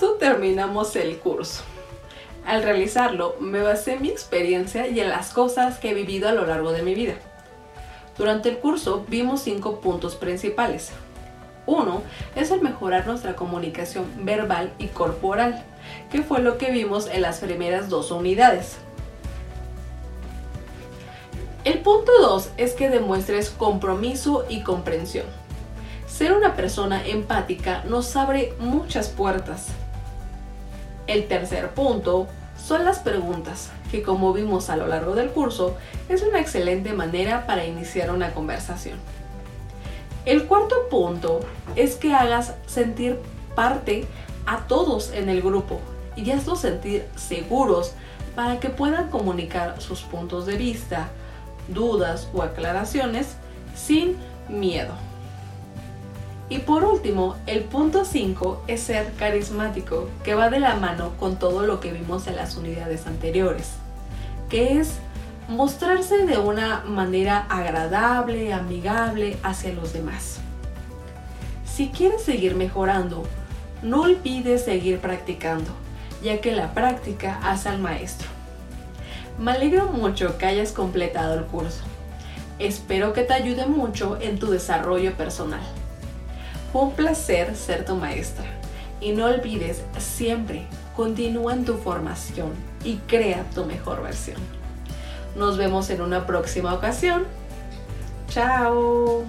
esto terminamos el curso. Al realizarlo, me basé en mi experiencia y en las cosas que he vivido a lo largo de mi vida. Durante el curso vimos cinco puntos principales. Uno es el mejorar nuestra comunicación verbal y corporal, que fue lo que vimos en las primeras dos unidades. El punto 2 es que demuestres compromiso y comprensión. Ser una persona empática nos abre muchas puertas. El tercer punto son las preguntas, que como vimos a lo largo del curso, es una excelente manera para iniciar una conversación. El cuarto punto es que hagas sentir parte a todos en el grupo y hazlos sentir seguros para que puedan comunicar sus puntos de vista, dudas o aclaraciones sin miedo. Y por último, el punto 5 es ser carismático, que va de la mano con todo lo que vimos en las unidades anteriores, que es mostrarse de una manera agradable, amigable hacia los demás. Si quieres seguir mejorando, no olvides seguir practicando, ya que la práctica hace al maestro. Me alegro mucho que hayas completado el curso. Espero que te ayude mucho en tu desarrollo personal. Fue un placer ser tu maestra y no olvides siempre, continúa en tu formación y crea tu mejor versión. Nos vemos en una próxima ocasión. Chao.